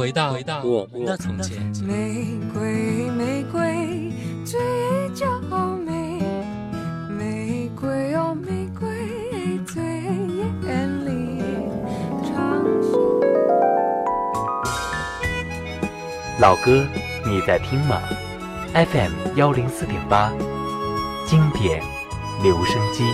回到回到我们的从前。玫瑰玫瑰最娇美，玫瑰哦玫瑰最艳丽。老歌，你在听吗？FM 幺零四点八，经典留声机。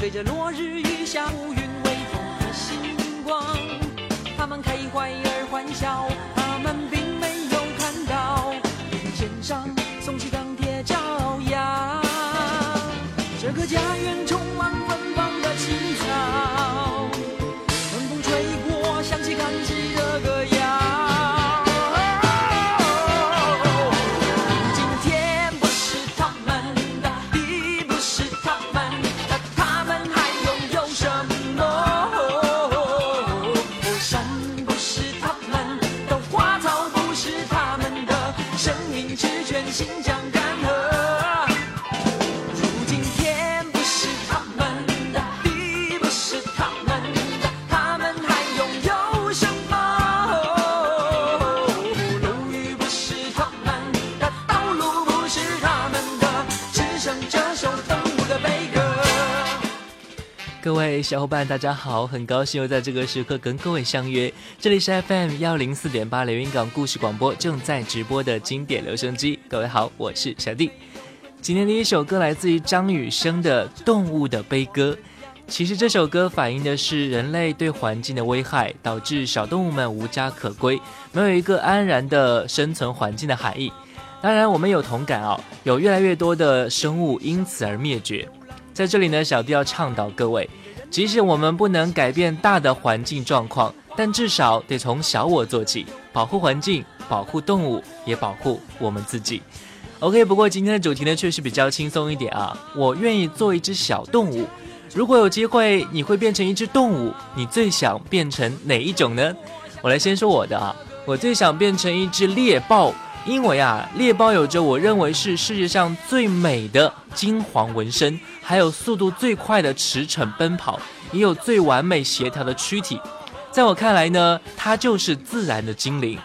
随着落日余霞，乌云微风和星光，他们开怀而欢笑，他们并没有看到，任肩上送去钢铁朝阳，这个家园。位小伙伴，大家好！很高兴又在这个时刻跟各位相约，这里是 FM 幺零四点八连云港故事广播正在直播的经典留声机。各位好，我是小弟。今天的一首歌来自于张雨生的《动物的悲歌》。其实这首歌反映的是人类对环境的危害，导致小动物们无家可归，没有一个安然的生存环境的含义。当然，我们有同感哦，有越来越多的生物因此而灭绝。在这里呢，小弟要倡导各位，即使我们不能改变大的环境状况，但至少得从小我做起，保护环境，保护动物，也保护我们自己。OK，不过今天的主题呢，确实比较轻松一点啊。我愿意做一只小动物。如果有机会，你会变成一只动物，你最想变成哪一种呢？我来先说我的啊，我最想变成一只猎豹。因为啊，猎豹有着我认为是世界上最美的金黄纹身，还有速度最快的驰骋奔跑，也有最完美协调的躯体。在我看来呢，它就是自然的精灵。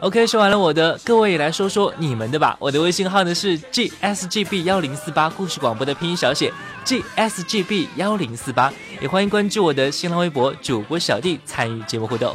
OK，说完了我的，各位也来说说你们的吧。我的微信号呢是 gsgb 幺零四八，故事广播的拼音小写 gsgb 幺零四八，也欢迎关注我的新浪微博主播小弟参与节目互动。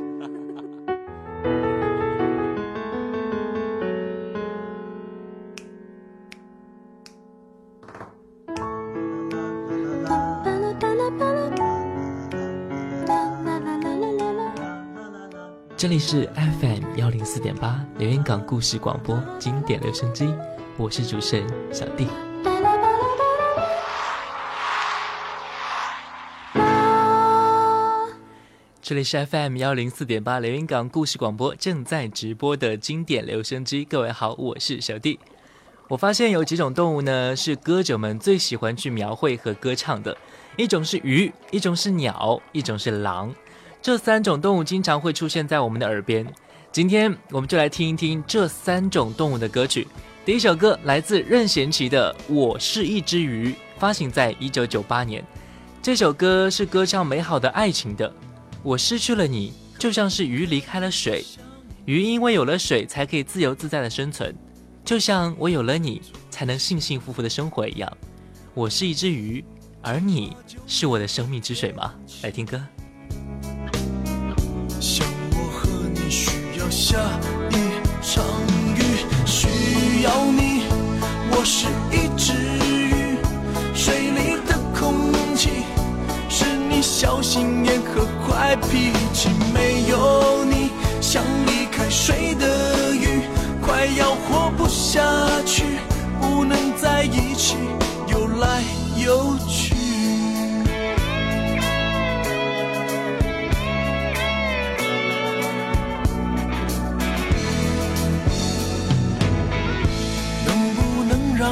是 FM 幺零四点八连云港故事广播经典留声机，我是主持人小弟。这里是 FM 幺零四点八连云港故事广播正在直播的经典留声机。各位好，我是小弟。我发现有几种动物呢，是歌者们最喜欢去描绘和歌唱的，一种是鱼，一种是鸟，一种是狼。这三种动物经常会出现在我们的耳边。今天我们就来听一听这三种动物的歌曲。第一首歌来自任贤齐的《我是一只鱼》，发行在一九九八年。这首歌是歌唱美好的爱情的。我失去了你，就像是鱼离开了水，鱼因为有了水才可以自由自在的生存，就像我有了你才能幸幸福福的生活一样。我是一只鱼，而你是我的生命之水吗？来听歌。要下一场雨，需要你。我是一只鱼，水里的空气是你小心眼和坏脾气。没有你，像离开水的鱼，快要活不下去，不能在一起，游来游去。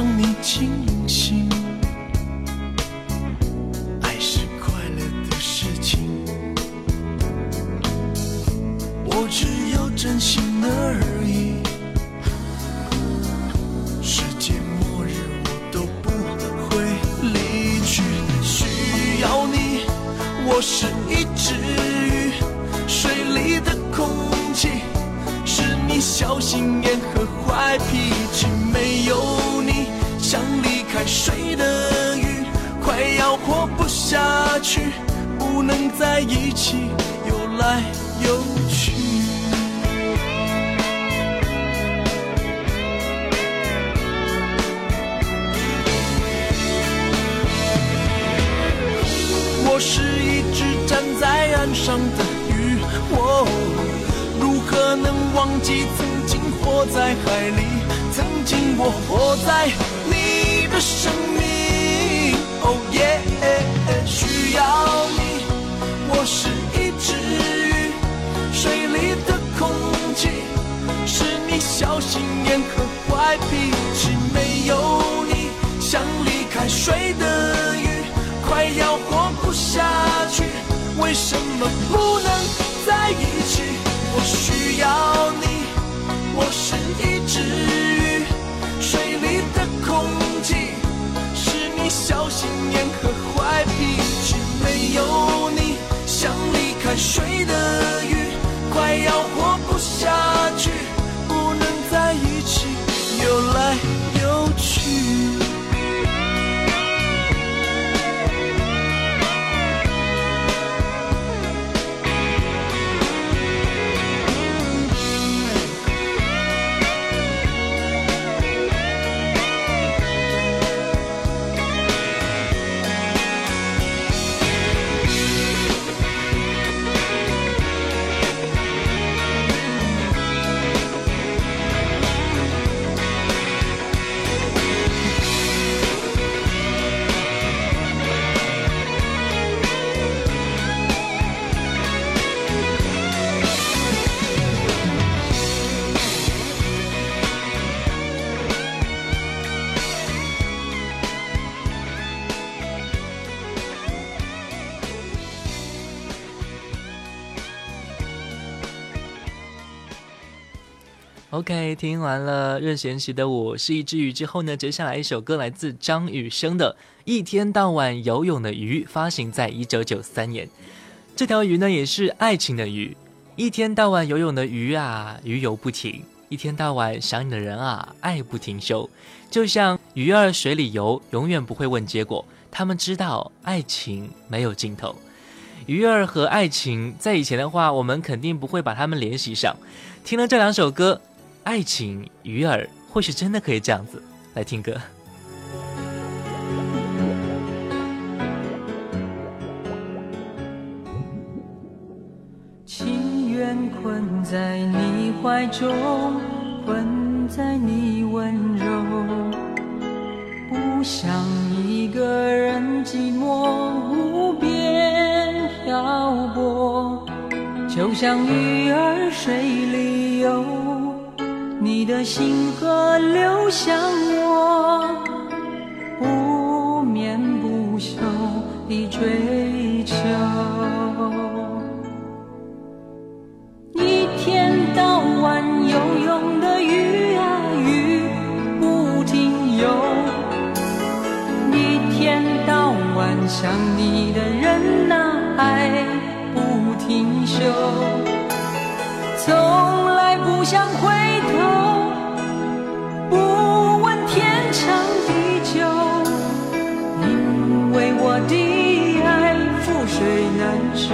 让你轻忘记曾经活在海里？曾经我活在你的生命，哦耶，需要你。我是一只鱼，水里的空气是你小心眼和坏脾气。没有你，像离开水的鱼。快要活不下去，为什么不能在一？我需要你，我是一只鱼，水里的空气是你小心眼和坏脾气。没有你，像离开水的 OK，听完了任贤齐的《我是一只鱼》之后呢，接下来一首歌来自张雨生的《一天到晚游泳的鱼》，发行在一九九三年。这条鱼呢，也是爱情的鱼。一天到晚游泳的鱼啊，鱼游不停；一天到晚想你的人啊，爱不停休。就像鱼儿水里游，永远不会问结果，他们知道爱情没有尽头。鱼儿和爱情，在以前的话，我们肯定不会把它们联系上。听了这两首歌。爱情鱼儿，或许真的可以这样子来听歌。情愿困在你怀中，困在你温柔，不想一个人寂寞无边漂泊，就像鱼儿水里游。你的心河流向我，不眠不休的追求。一天到晚游泳的鱼啊鱼不停游，一天到晚想你的人呐爱不停休，从不想回头不问天长地久因为我的爱覆水难收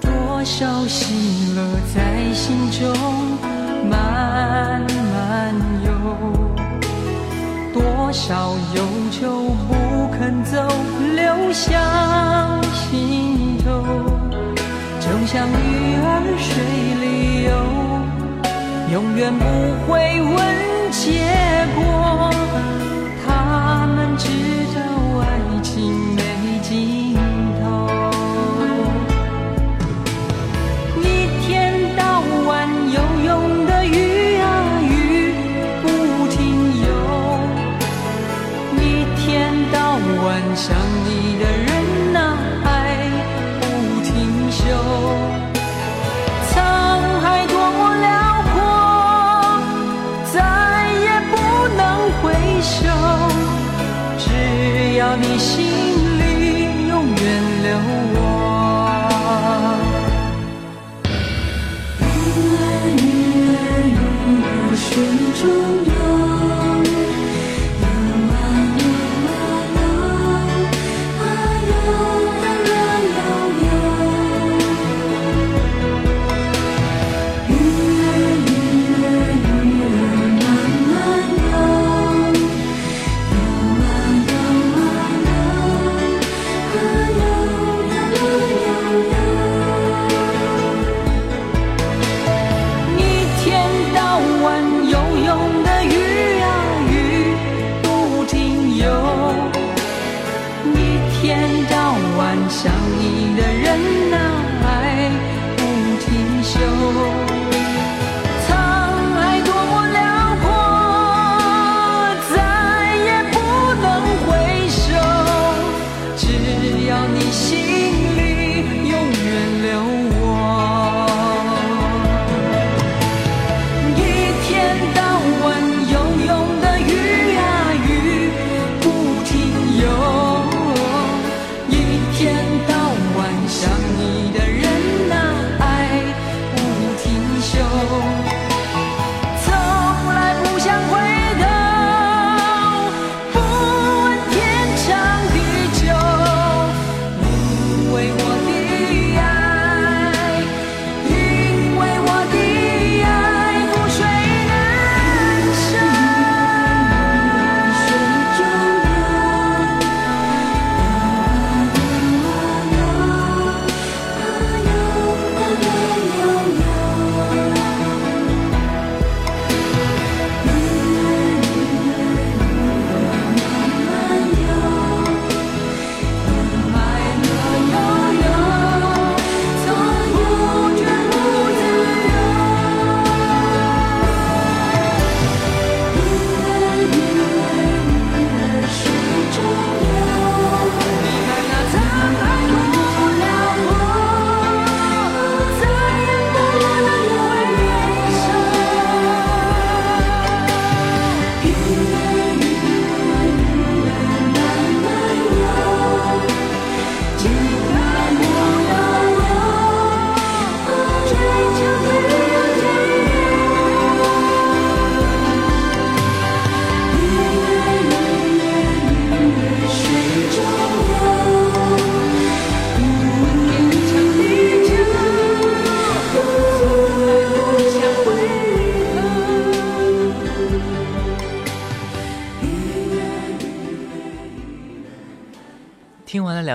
多少喜乐在心中慢慢游多少忧愁不肯走流向心头。就像鱼儿水里游，永远不会问结果，他们知道爱情。想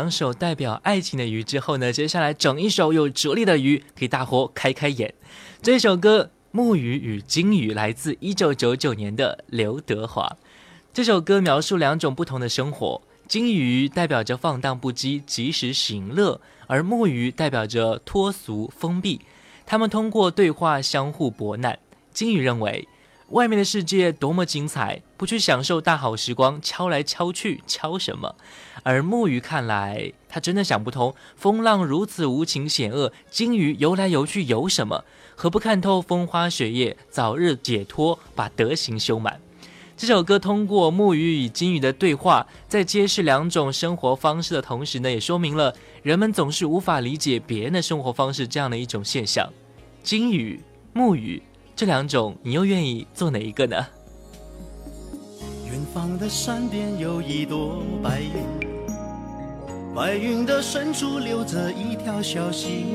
两首代表爱情的鱼之后呢，接下来整一首有哲理的鱼，给大伙开开眼。这首歌《木鱼与金鱼》来自一九九九年的刘德华。这首歌描述两种不同的生活，金鱼代表着放荡不羁、及时行乐，而木鱼代表着脱俗封闭。他们通过对话相互博难。金鱼认为。外面的世界多么精彩，不去享受大好时光，敲来敲去，敲什么？而木鱼看来，他真的想不通，风浪如此无情险恶，金鱼游来游去游什么？何不看透风花雪月，早日解脱，把德行修满？这首歌通过木鱼与金鱼的对话，在揭示两种生活方式的同时呢，也说明了人们总是无法理解别人的生活方式这样的一种现象。金鱼、木鱼。这两种，你又愿意做哪一个呢？远方的山边有一朵白云，白云的深处流着一条小溪，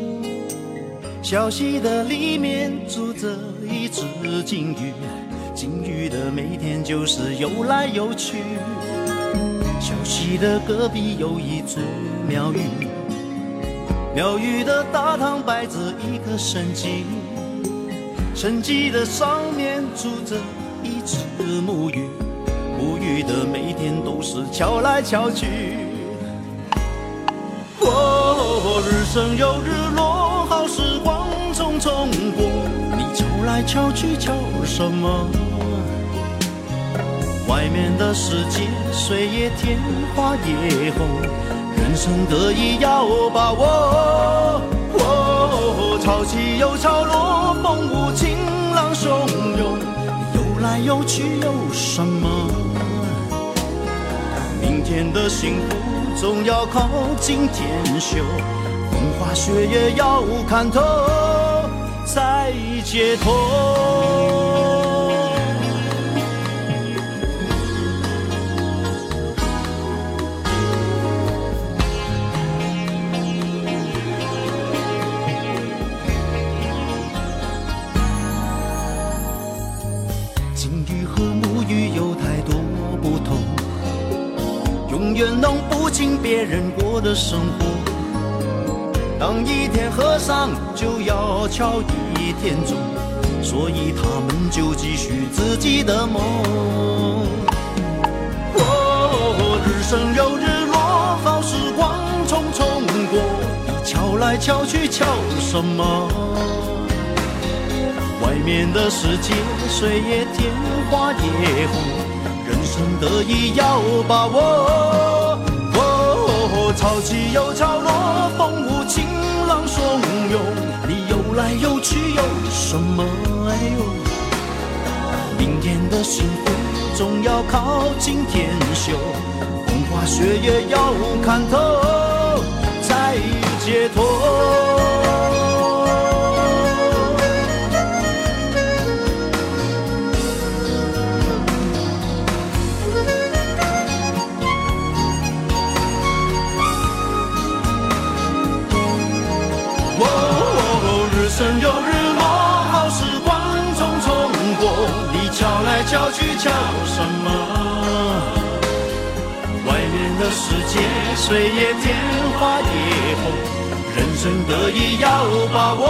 小溪的里面住着一只金鱼，金鱼的每天就是游来游去。小溪的隔壁有一座庙宇，庙宇的大堂摆着一个神经。沉寂的上面住着一只木鱼，木鱼的每天都是敲来敲去。哦，日升又日落，好时光匆匆过。你敲来敲去敲什么？外面的世界水也甜，花也红，人生得意要把握。潮起又潮落，风无情。浪汹涌，游来游去有什么？明天的幸福总要靠今天修，风花雪月要看透才解脱脱。别人过的生活，当一天和尚就要敲一天钟，所以他们就继续自己的梦。哦，日升又日落，好时光匆匆过，你敲来敲去敲什么？外面的世界水也甜，花也红，人生得意要把握。潮起又潮落，风无情，浪汹涌。你游来游去有什么？哎呦，明天的幸福总要靠今天修。风花雪月要看透，才解脱。敲去叫什么？外面的世界水也天，花也红，人生得意要把握。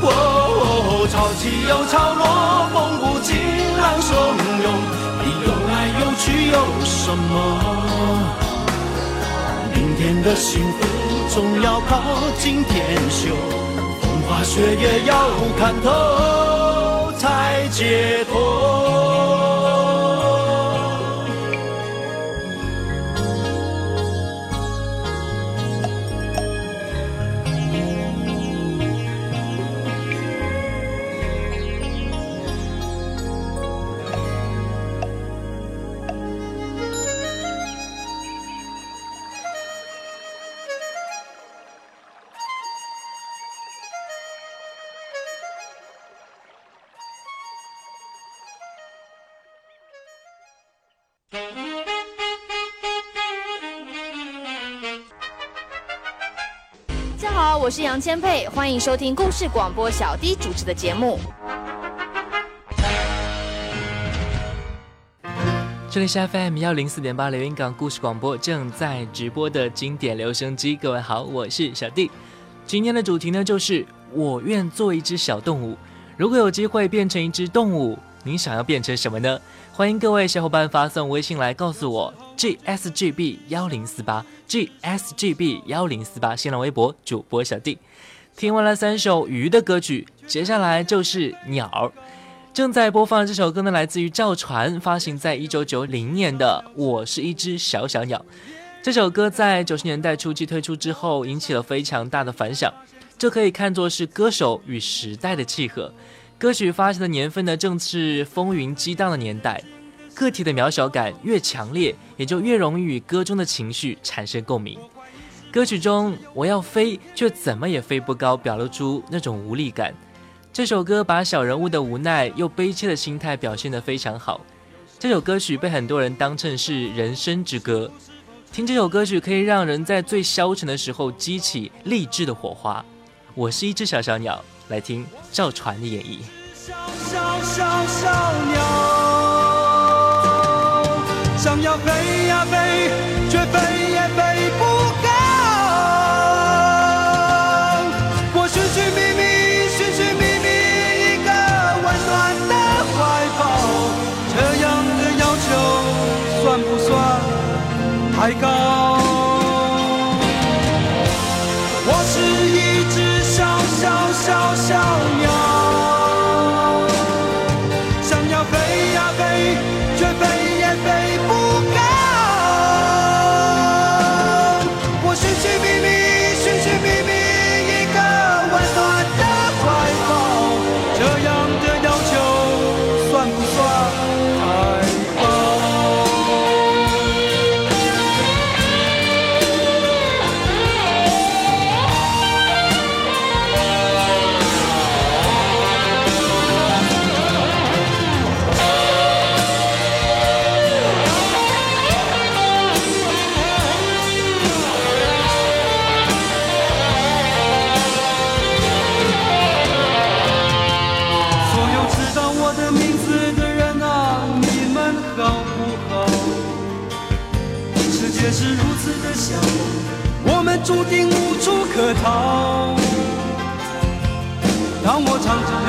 哦，潮起又潮落，风无情，浪汹涌，你游来游去有什么？明天的幸福总要靠今天修，风花雪月要看透解脱。千佩，欢迎收听故事广播小弟主持的节目。这里是 FM 幺零四点八连云港故事广播正在直播的经典留声机。各位好，我是小弟。今天的主题呢，就是我愿做一只小动物。如果有机会变成一只动物，你想要变成什么呢？欢迎各位小伙伴发送微信来告诉我，gsgb 幺零四八 gsgb 幺零四八。新浪微博主播小弟。听完了三首鱼的歌曲，接下来就是鸟。正在播放这首歌呢，来自于赵传，发行在一九九零年的《我是一只小小鸟》。这首歌在九十年代初期推出之后，引起了非常大的反响。这可以看作是歌手与时代的契合。歌曲发行的年份呢，正是风云激荡的年代。个体的渺小感越强烈，也就越容易与歌中的情绪产生共鸣。歌曲中“我要飞，却怎么也飞不高”，表露出那种无力感。这首歌把小人物的无奈又悲切的心态表现得非常好。这首歌曲被很多人当成是人生之歌。听这首歌曲可以让人在最消沉的时候激起励志的火花。我是一只小小鸟，来听赵传的演绎。小小小小鸟，想要飞呀飞，却飞小小小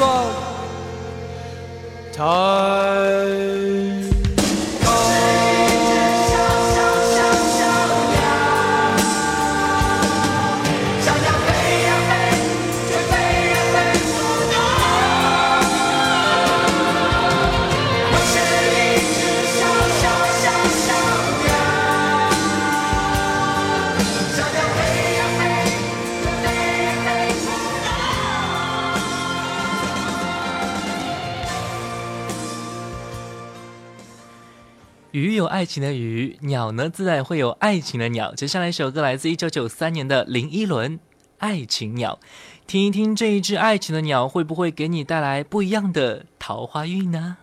算不爱情的鱼，鸟呢自然会有爱情的鸟。接下来一首歌来自一九九三年的林依轮，《爱情鸟》，听一听这一只爱情的鸟会不会给你带来不一样的桃花运呢？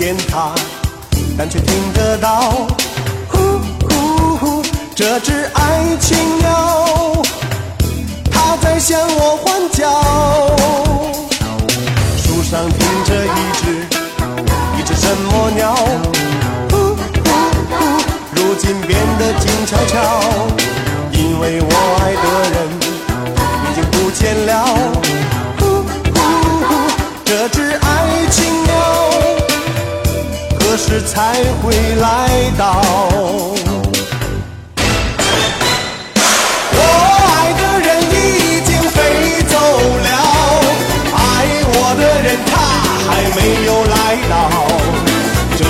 见它，但却听得到。呼呼呼，这只爱情鸟，它在向我欢叫。树上停着一只，一只什么鸟？呼呼呼，如今变得静悄悄，因为我爱的人已经不见了。时才会来到？我爱的人已经飞走了，爱我的人他还没有来到。这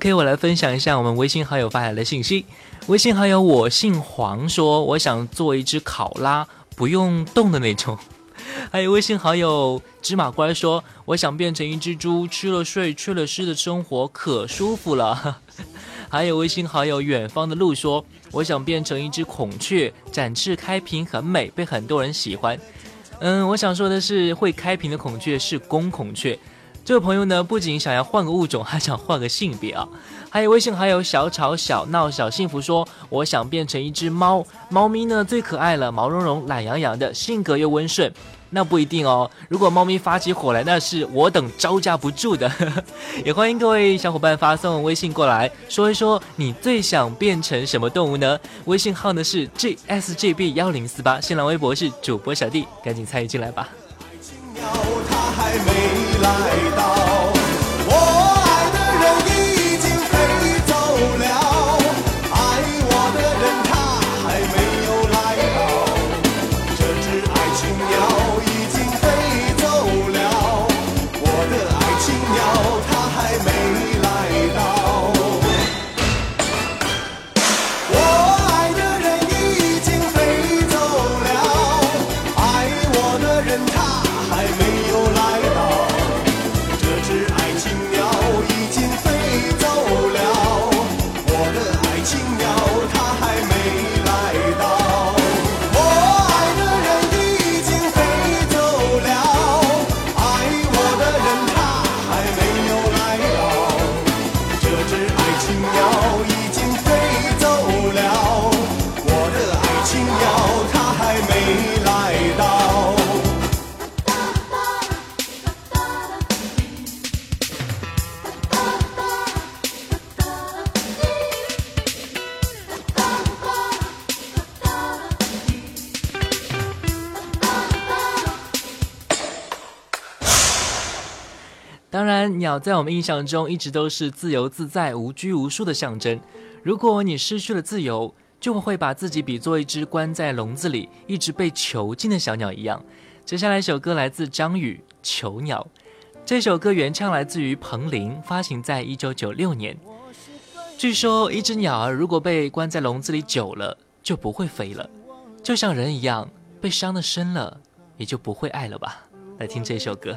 OK，我来分享一下我们微信好友发来的信息。微信好友我姓黄说，我想做一只考拉，不用动的那种。还有微信好友芝麻官说，我想变成一只猪，吃了睡，吃了吃的生活可舒服了。还有微信好友远方的路说，我想变成一只孔雀，展翅开屏很美，被很多人喜欢。嗯，我想说的是，会开屏的孔雀是公孔雀。这位朋友呢，不仅想要换个物种，还想换个性别啊！还有微信好友小吵小闹小幸福说，我想变成一只猫，猫咪呢最可爱了，毛茸茸、懒洋洋的，性格又温顺。那不一定哦，如果猫咪发起火来，那是我等招架不住的。也欢迎各位小伙伴发送微信过来，说一说你最想变成什么动物呢？微信号呢是 gsgb 幺零四八，新浪微博是主播小弟，赶紧参与进来吧。他还没来到，在我们印象中一直都是自由自在、无拘无束的象征。如果你失去了自由，就会把自己比作一只关在笼子里、一直被囚禁的小鸟一样。接下来一首歌来自张宇《囚鸟》，这首歌原唱来自于彭羚，发行在一九九六年。据说，一只鸟儿如果被关在笼子里久了，就不会飞了，就像人一样，被伤的深了，也就不会爱了吧。来听这首歌。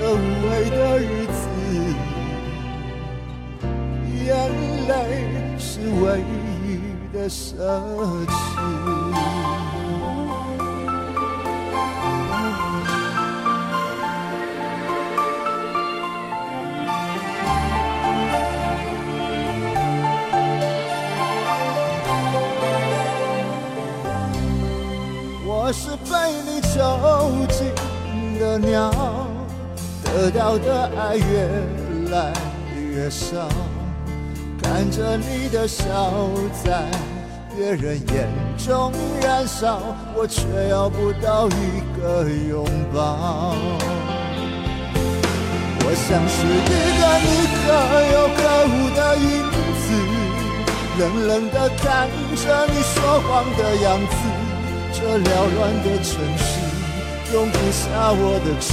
这无味的日子，眼泪是唯一的奢侈。我是被你囚禁的鸟，得到的爱越来越少，看着你的笑在别人眼中燃烧，我却要不到一个拥抱。我像是一个你可有可无的影子，冷冷的看着你说谎的样子。这缭乱的城市容不下我的痴，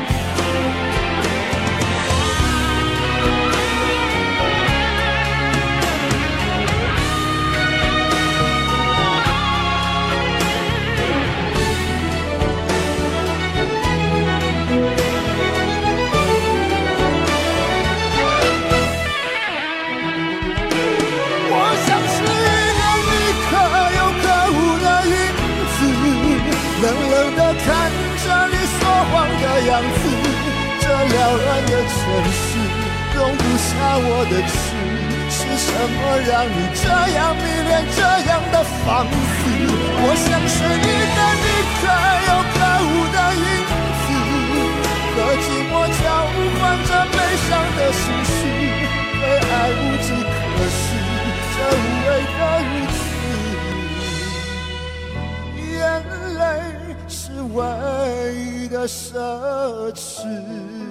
城市容不下我的痴，是什么让你这样迷恋这样的放肆？我像是一个你可有可无的影子，和寂寞交换着悲伤的心事，对爱无计可施，这无味的日子，眼泪是唯一。的奢侈。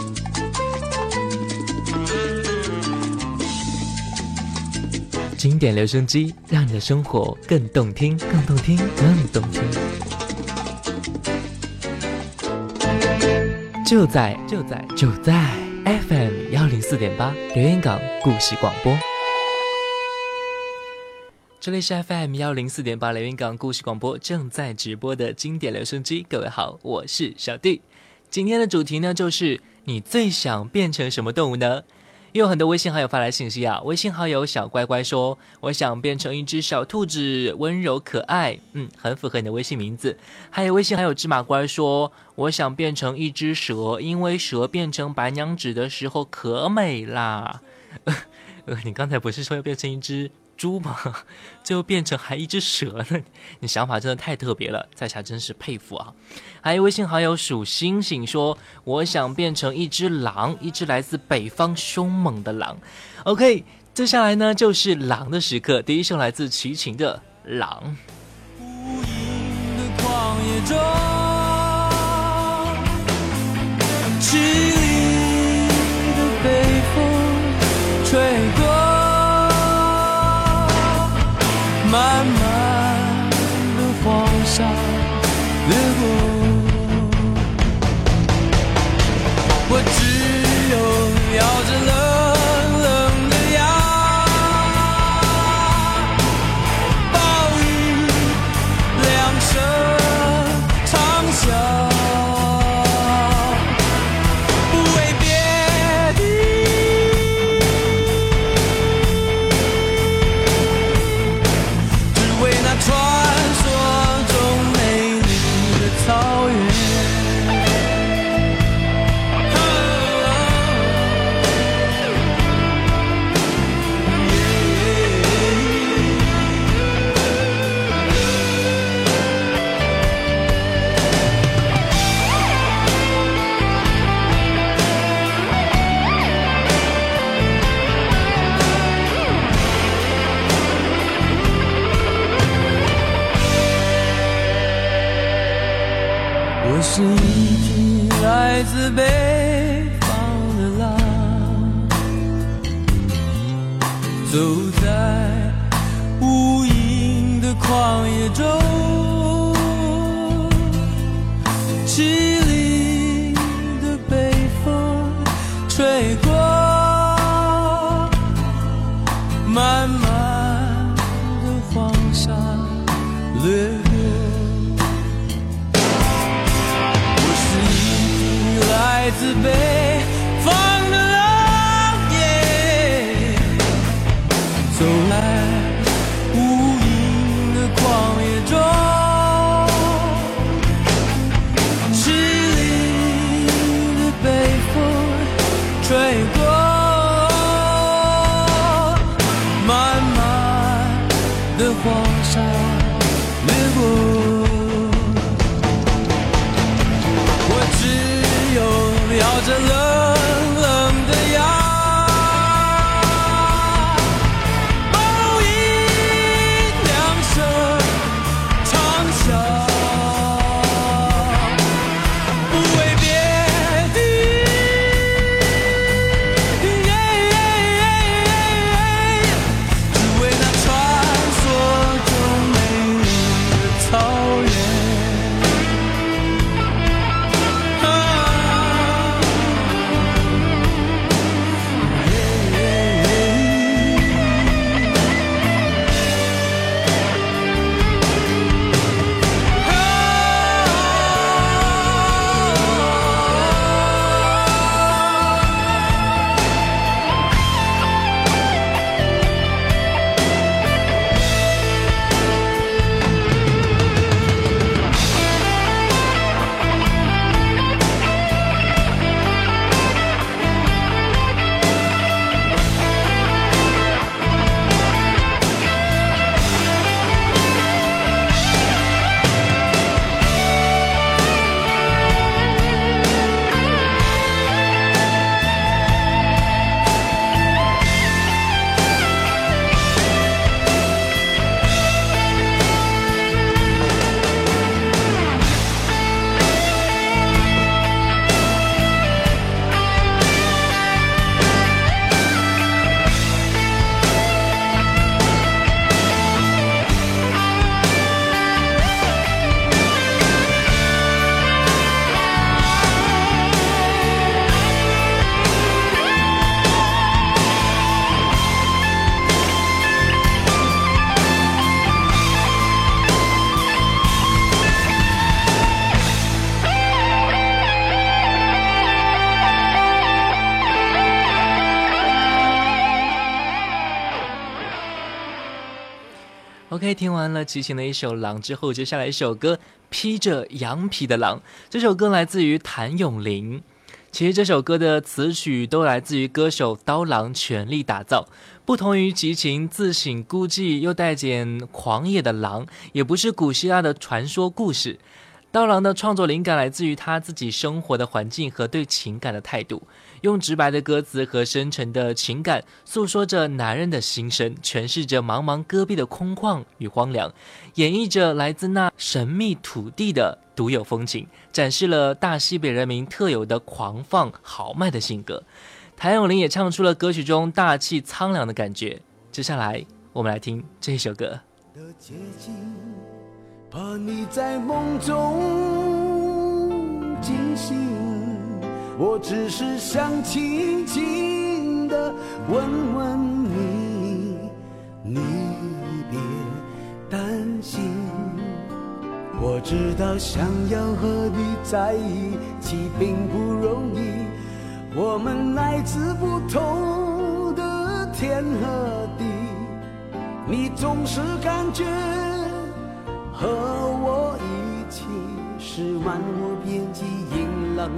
经典留声机，让你的生活更动听，更动听，更动听。就在就在就在 FM 幺零四点八留言港故事广播。这里是 FM 幺零四点八留言港故事广播正在直播的经典留声机。各位好，我是小弟。今天的主题呢，就是你最想变成什么动物呢？有很多微信好友发来信息啊，微信好友小乖乖说：“我想变成一只小兔子，温柔可爱。”嗯，很符合你的微信名字。还有微信还有芝麻乖说：“我想变成一只蛇，因为蛇变成白娘子的时候可美啦。”呃，你刚才不是说要变成一只？猪吗？最后变成还一只蛇呢？你想法真的太特别了，在下真是佩服啊！还有微信好友数星星说：“我想变成一只狼，一只来自北方凶猛的狼。” OK，接下来呢就是狼的时刻。第一首来自齐秦的《狼》。吹过。慢慢的漫漫的黄沙听完了齐秦的一首《狼》之后，接下来一首歌《披着羊皮的狼》。这首歌来自于谭咏麟。其实这首歌的词曲都来自于歌手刀郎全力打造。不同于齐秦自省孤寂又带点狂野的狼，也不是古希腊的传说故事。刀郎的创作灵感来自于他自己生活的环境和对情感的态度，用直白的歌词和深沉的情感诉说着男人的心声，诠释着茫茫戈壁的空旷与荒凉，演绎着来自那神秘土地的独有风情，展示了大西北人民特有的狂放豪迈的性格。谭咏麟也唱出了歌曲中大气苍凉的感觉。接下来，我们来听这首歌。的接近，怕你在梦中惊醒。我只是想轻轻地问问你，你别担心。我知道想要和你在一起并不容易，我们来自不同的天和地。你总是感觉和我一起是万我遍及阴冷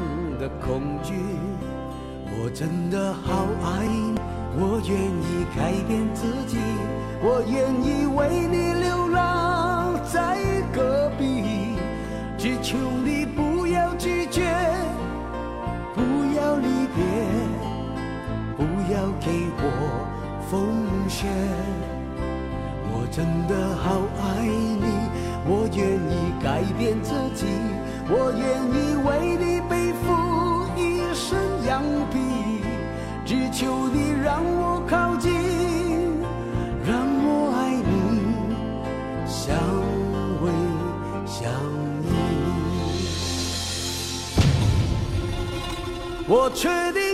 的恐惧。我真的好爱你，我愿意改变自己，我愿意为你流浪在戈壁，只求你不要拒绝，不要离别，不要给我风雪。我真的好爱你，我愿意改变自己，我愿意为你求你让我靠近，让我爱你，相偎相依。我确定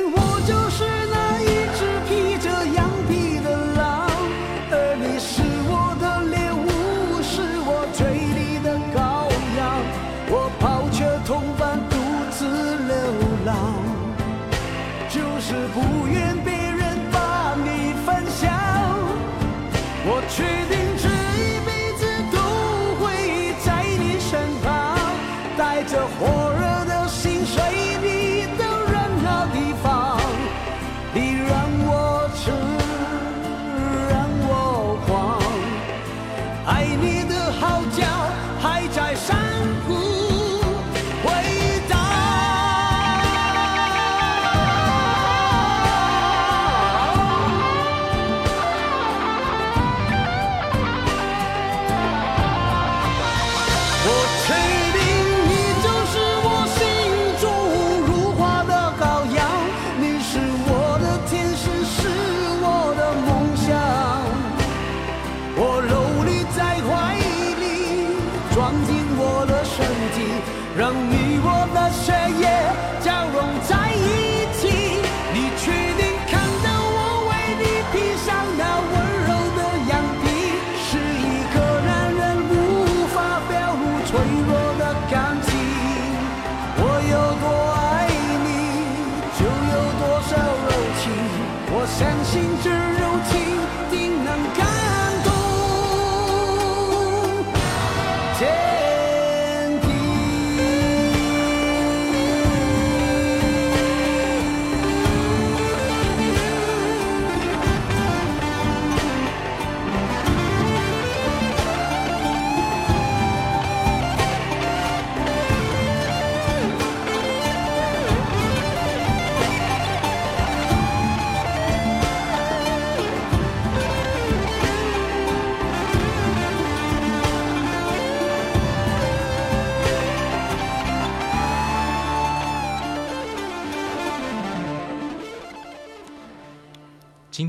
带着火热的心随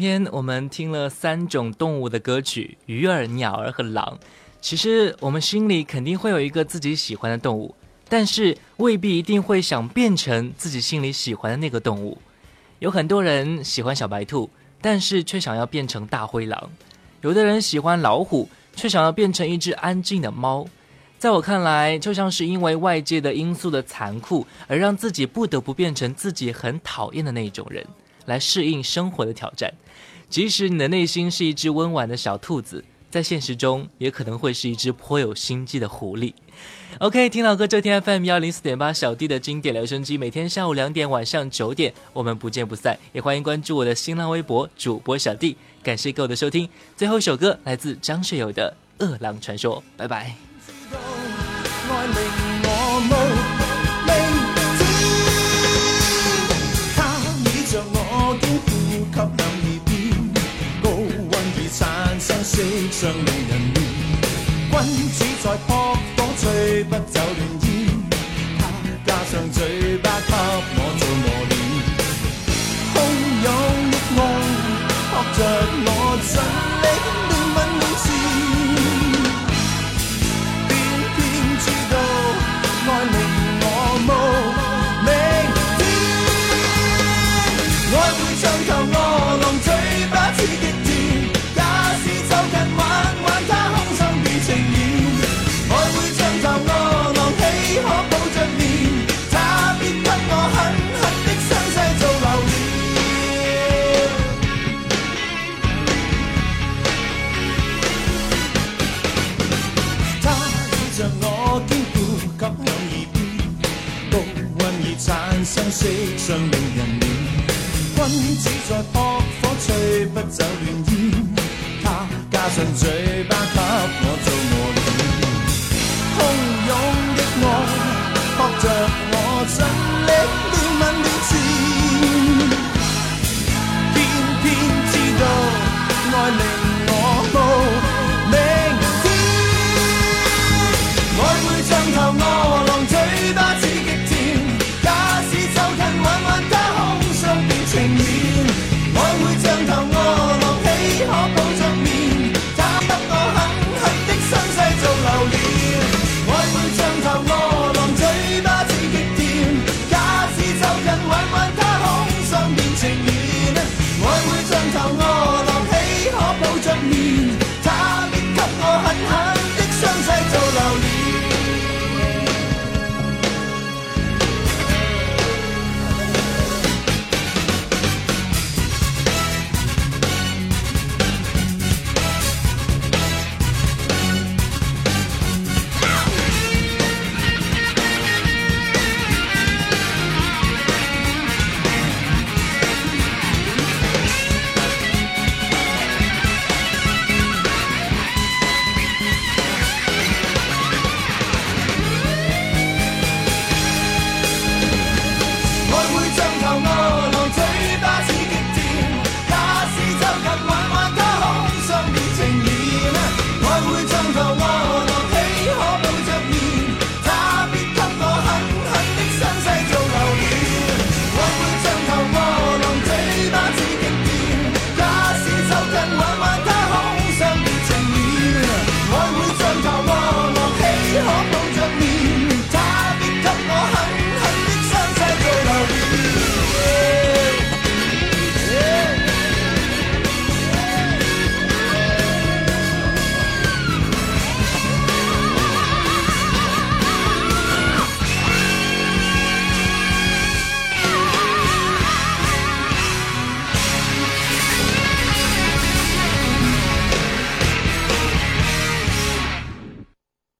今天我们听了三种动物的歌曲：鱼儿、鸟儿和狼。其实我们心里肯定会有一个自己喜欢的动物，但是未必一定会想变成自己心里喜欢的那个动物。有很多人喜欢小白兔，但是却想要变成大灰狼；有的人喜欢老虎，却想要变成一只安静的猫。在我看来，就像是因为外界的因素的残酷，而让自己不得不变成自己很讨厌的那一种人。来适应生活的挑战。即使你的内心是一只温婉的小兔子，在现实中也可能会是一只颇有心机的狐狸。OK，听老歌这天 FM 幺零四点八小弟的经典留声机，每天下午两点、晚上九点，我们不见不散。也欢迎关注我的新浪微博主播小弟。感谢各位的收听。最后一首歌来自张学友的《饿狼传说》，拜拜。愛令我胜利信嘴巴给我做磨练。汹涌的爱，扑着我尽力。